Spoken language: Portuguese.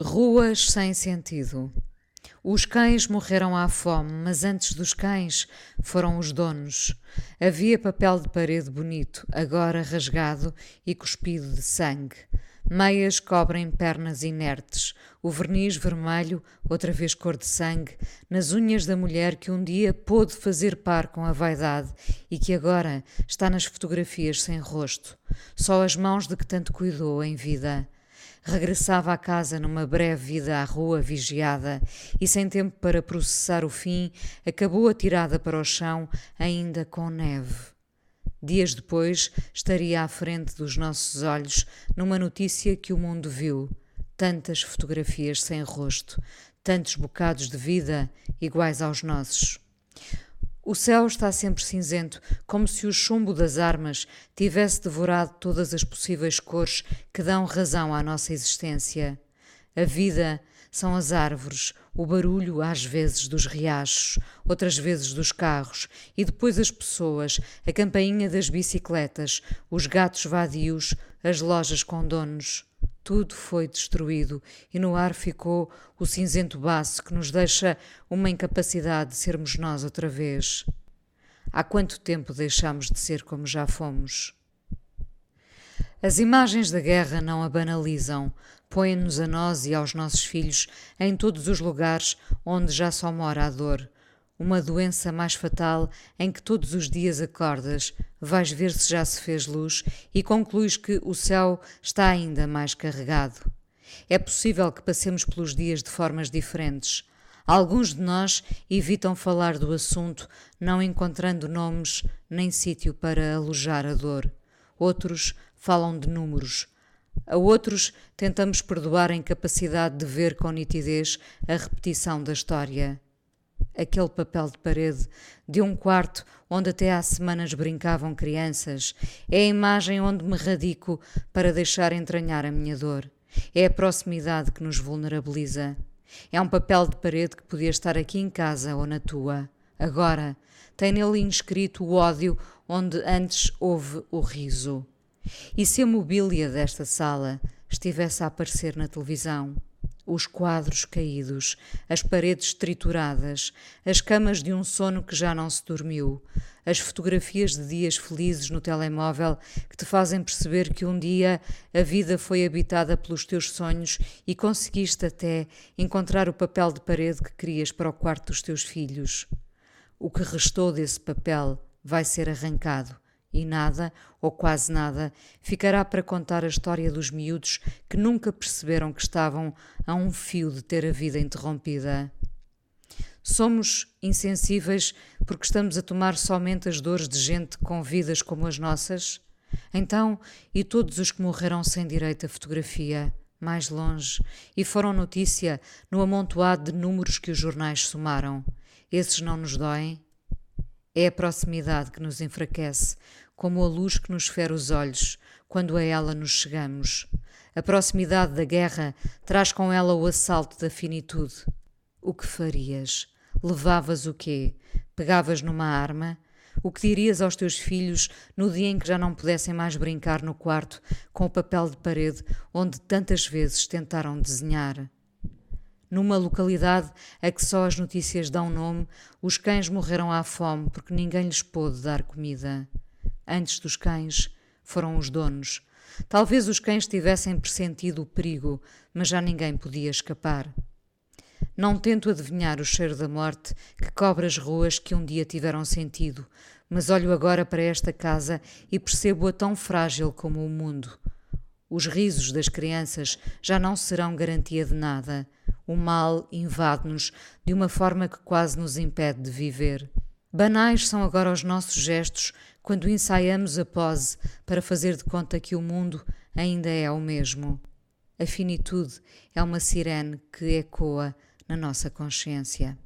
Ruas sem sentido. Os cães morreram à fome, mas antes dos cães foram os donos. Havia papel de parede bonito, agora rasgado e cuspido de sangue. Meias cobrem pernas inertes, o verniz vermelho, outra vez cor de sangue, nas unhas da mulher que um dia pôde fazer par com a vaidade e que agora está nas fotografias sem rosto. Só as mãos de que tanto cuidou em vida. Regressava à casa numa breve vida à rua vigiada e, sem tempo para processar o fim, acabou atirada para o chão, ainda com neve. Dias depois, estaria à frente dos nossos olhos numa notícia que o mundo viu: tantas fotografias sem rosto, tantos bocados de vida iguais aos nossos. O céu está sempre cinzento, como se o chumbo das armas tivesse devorado todas as possíveis cores que dão razão à nossa existência. A vida são as árvores, o barulho às vezes dos riachos, outras vezes dos carros, e depois as pessoas, a campainha das bicicletas, os gatos vadios, as lojas com donos tudo foi destruído e no ar ficou o cinzento baço que nos deixa uma incapacidade de sermos nós outra vez. Há quanto tempo deixamos de ser como já fomos? As imagens da guerra não a banalizam, põem-nos a nós e aos nossos filhos em todos os lugares onde já só mora a dor uma doença mais fatal em que todos os dias acordas, vais ver se já se fez luz e concluis que o céu está ainda mais carregado. É possível que passemos pelos dias de formas diferentes. Alguns de nós evitam falar do assunto, não encontrando nomes nem sítio para alojar a dor. Outros falam de números. A outros tentamos perdoar a incapacidade de ver com nitidez a repetição da história aquele papel de parede de um quarto onde até há semanas brincavam crianças, é a imagem onde me radico para deixar entranhar a minha dor. É a proximidade que nos vulnerabiliza. É um papel de parede que podia estar aqui em casa ou na tua. Agora, tem nele inscrito o ódio onde antes houve o riso. E se a mobília desta sala estivesse a aparecer na televisão? os quadros caídos, as paredes trituradas, as camas de um sono que já não se dormiu, as fotografias de dias felizes no telemóvel que te fazem perceber que um dia a vida foi habitada pelos teus sonhos e conseguiste até encontrar o papel de parede que querias para o quarto dos teus filhos. O que restou desse papel vai ser arrancado e nada, ou quase nada, ficará para contar a história dos miúdos que nunca perceberam que estavam a um fio de ter a vida interrompida. Somos insensíveis porque estamos a tomar somente as dores de gente com vidas como as nossas? Então, e todos os que morreram sem direito à fotografia, mais longe, e foram notícia no amontoado de números que os jornais somaram? Esses não nos doem? É a proximidade que nos enfraquece, como a luz que nos fere os olhos quando a ela nos chegamos. A proximidade da guerra traz com ela o assalto da finitude. O que farias? Levavas o quê? Pegavas numa arma? O que dirias aos teus filhos no dia em que já não pudessem mais brincar no quarto com o papel de parede onde tantas vezes tentaram desenhar? Numa localidade a que só as notícias dão nome, os cães morreram à fome porque ninguém lhes pôde dar comida. Antes dos cães, foram os donos. Talvez os cães tivessem pressentido o perigo, mas já ninguém podia escapar. Não tento adivinhar o cheiro da morte que cobre as ruas que um dia tiveram sentido, mas olho agora para esta casa e percebo-a tão frágil como o mundo. Os risos das crianças já não serão garantia de nada. O mal invade-nos de uma forma que quase nos impede de viver. Banais são agora os nossos gestos quando ensaiamos a pose para fazer de conta que o mundo ainda é o mesmo. A finitude é uma sirene que ecoa na nossa consciência.